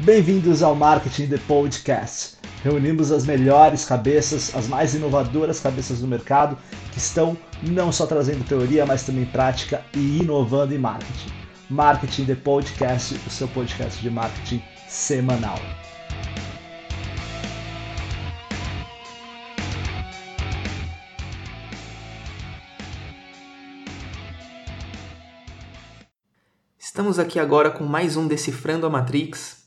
Bem-vindos ao Marketing The Podcast. Reunimos as melhores cabeças, as mais inovadoras cabeças do mercado, que estão não só trazendo teoria, mas também prática e inovando em marketing. Marketing The Podcast, o seu podcast de marketing semanal. Estamos aqui agora com mais um Decifrando a Matrix,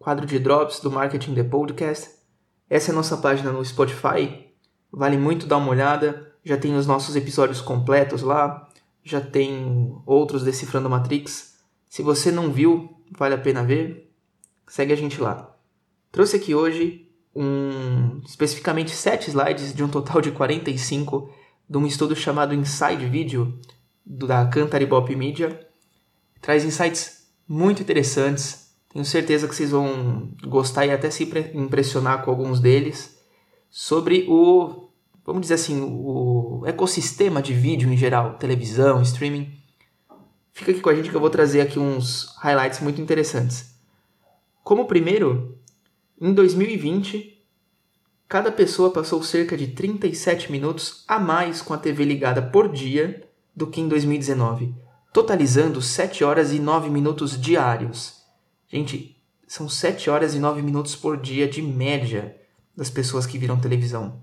quadro de drops do Marketing The Podcast. Essa é a nossa página no Spotify, vale muito dar uma olhada. Já tem os nossos episódios completos lá, já tem outros Decifrando Matrix. Se você não viu, vale a pena ver. Segue a gente lá. Trouxe aqui hoje um, especificamente 7 slides de um total de 45 de um estudo chamado Inside Video da Cantaribop Media traz insights muito interessantes. Tenho certeza que vocês vão gostar e até se impressionar com alguns deles sobre o, vamos dizer assim, o ecossistema de vídeo em geral, televisão, streaming. Fica aqui com a gente que eu vou trazer aqui uns highlights muito interessantes. Como primeiro, em 2020, cada pessoa passou cerca de 37 minutos a mais com a TV ligada por dia do que em 2019 totalizando 7 horas e 9 minutos diários. Gente, são 7 horas e 9 minutos por dia de média das pessoas que viram televisão.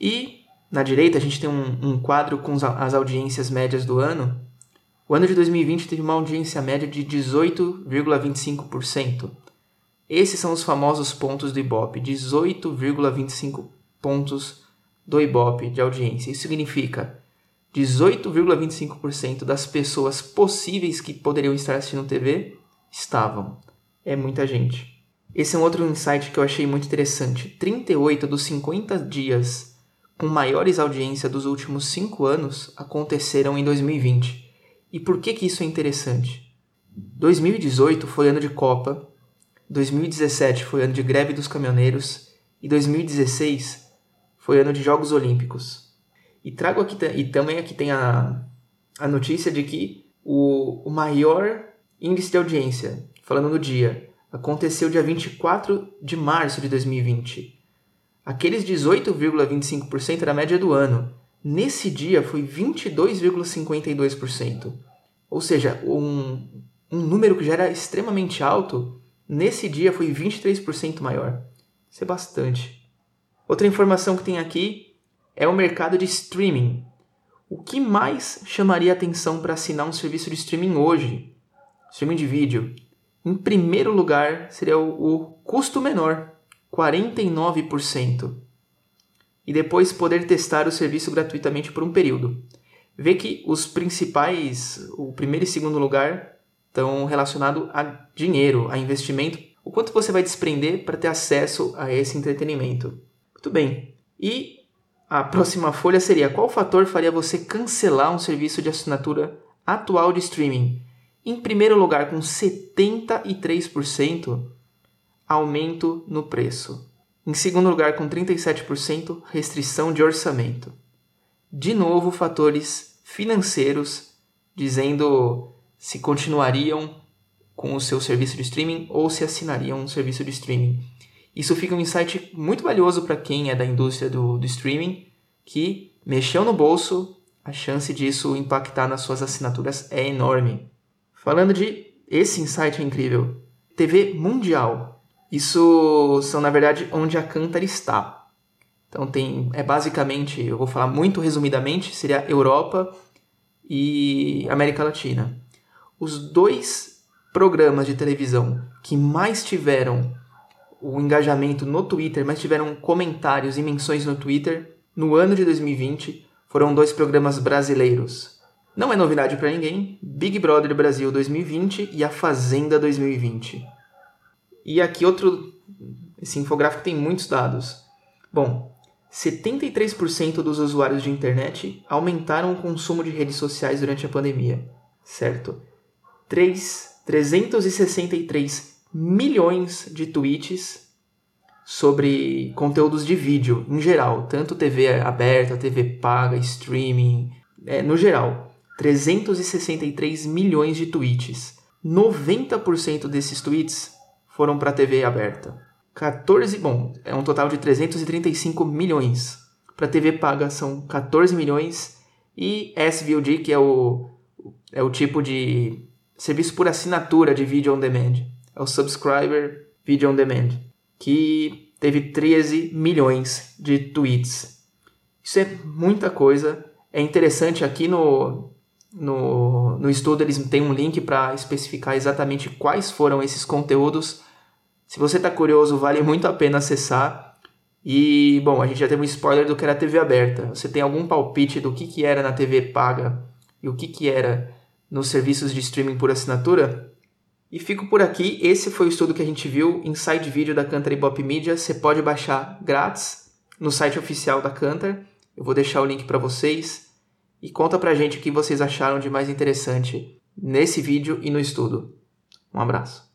E na direita a gente tem um, um quadro com as audiências médias do ano. O ano de 2020 teve uma audiência média de 18,25%. Esses são os famosos pontos do Ibope, 18,25 pontos do Ibope de audiência. Isso significa 18,25% das pessoas possíveis que poderiam estar assistindo TV estavam. É muita gente. Esse é um outro insight que eu achei muito interessante. 38 dos 50 dias com maiores audiências dos últimos 5 anos aconteceram em 2020. E por que, que isso é interessante? 2018 foi ano de Copa, 2017 foi ano de greve dos caminhoneiros e 2016 foi ano de Jogos Olímpicos. E trago aqui e também aqui tem a, a notícia de que o, o maior índice de audiência, falando no dia, aconteceu dia 24 de março de 2020. Aqueles 18,25% era a média do ano. Nesse dia foi 22,52%. Ou seja, um, um número que já era extremamente alto, nesse dia foi 23% maior. Isso é bastante. Outra informação que tem aqui é o mercado de streaming. O que mais chamaria atenção para assinar um serviço de streaming hoje? Streaming de vídeo. Em primeiro lugar, seria o, o custo menor, 49%. E depois poder testar o serviço gratuitamente por um período. Vê que os principais, o primeiro e segundo lugar, estão relacionados a dinheiro, a investimento. O quanto você vai desprender para ter acesso a esse entretenimento. Muito bem. E a próxima folha seria: qual fator faria você cancelar um serviço de assinatura atual de streaming? Em primeiro lugar, com 73%, aumento no preço. Em segundo lugar, com 37%, restrição de orçamento. De novo, fatores financeiros dizendo se continuariam com o seu serviço de streaming ou se assinariam um serviço de streaming. Isso fica um insight muito valioso para quem é da indústria do, do streaming, que mexeu no bolso, a chance disso impactar nas suas assinaturas é enorme. Falando de esse insight é incrível, TV mundial. Isso são na verdade onde a Cantar está. Então tem é basicamente, eu vou falar muito resumidamente, seria Europa e América Latina. Os dois programas de televisão que mais tiveram o engajamento no Twitter, mas tiveram comentários e menções no Twitter no ano de 2020 foram dois programas brasileiros. Não é novidade para ninguém, Big Brother Brasil 2020 e A Fazenda 2020. E aqui outro, esse infográfico tem muitos dados. Bom, 73% dos usuários de internet aumentaram o consumo de redes sociais durante a pandemia, certo? 3, 363 milhões de tweets sobre conteúdos de vídeo em geral, tanto TV aberta, TV paga, streaming, é, no geral. 363 milhões de tweets. 90% desses tweets foram para a TV aberta. 14, bom, é um total de 335 milhões. Para TV paga são 14 milhões e SVOD, que é o, é o tipo de serviço por assinatura de vídeo on demand. É o Subscriber Video on Demand, que teve 13 milhões de tweets. Isso é muita coisa. É interessante aqui no, no, no estudo eles têm um link para especificar exatamente quais foram esses conteúdos. Se você está curioso, vale muito a pena acessar. E, bom, a gente já teve um spoiler do que era TV aberta. Você tem algum palpite do que, que era na TV paga e o que, que era nos serviços de streaming por assinatura? E fico por aqui. Esse foi o estudo que a gente viu em side vídeo da Cantar Bop Media. Você pode baixar grátis no site oficial da Cantar. Eu vou deixar o link para vocês. E conta pra gente o que vocês acharam de mais interessante nesse vídeo e no estudo. Um abraço.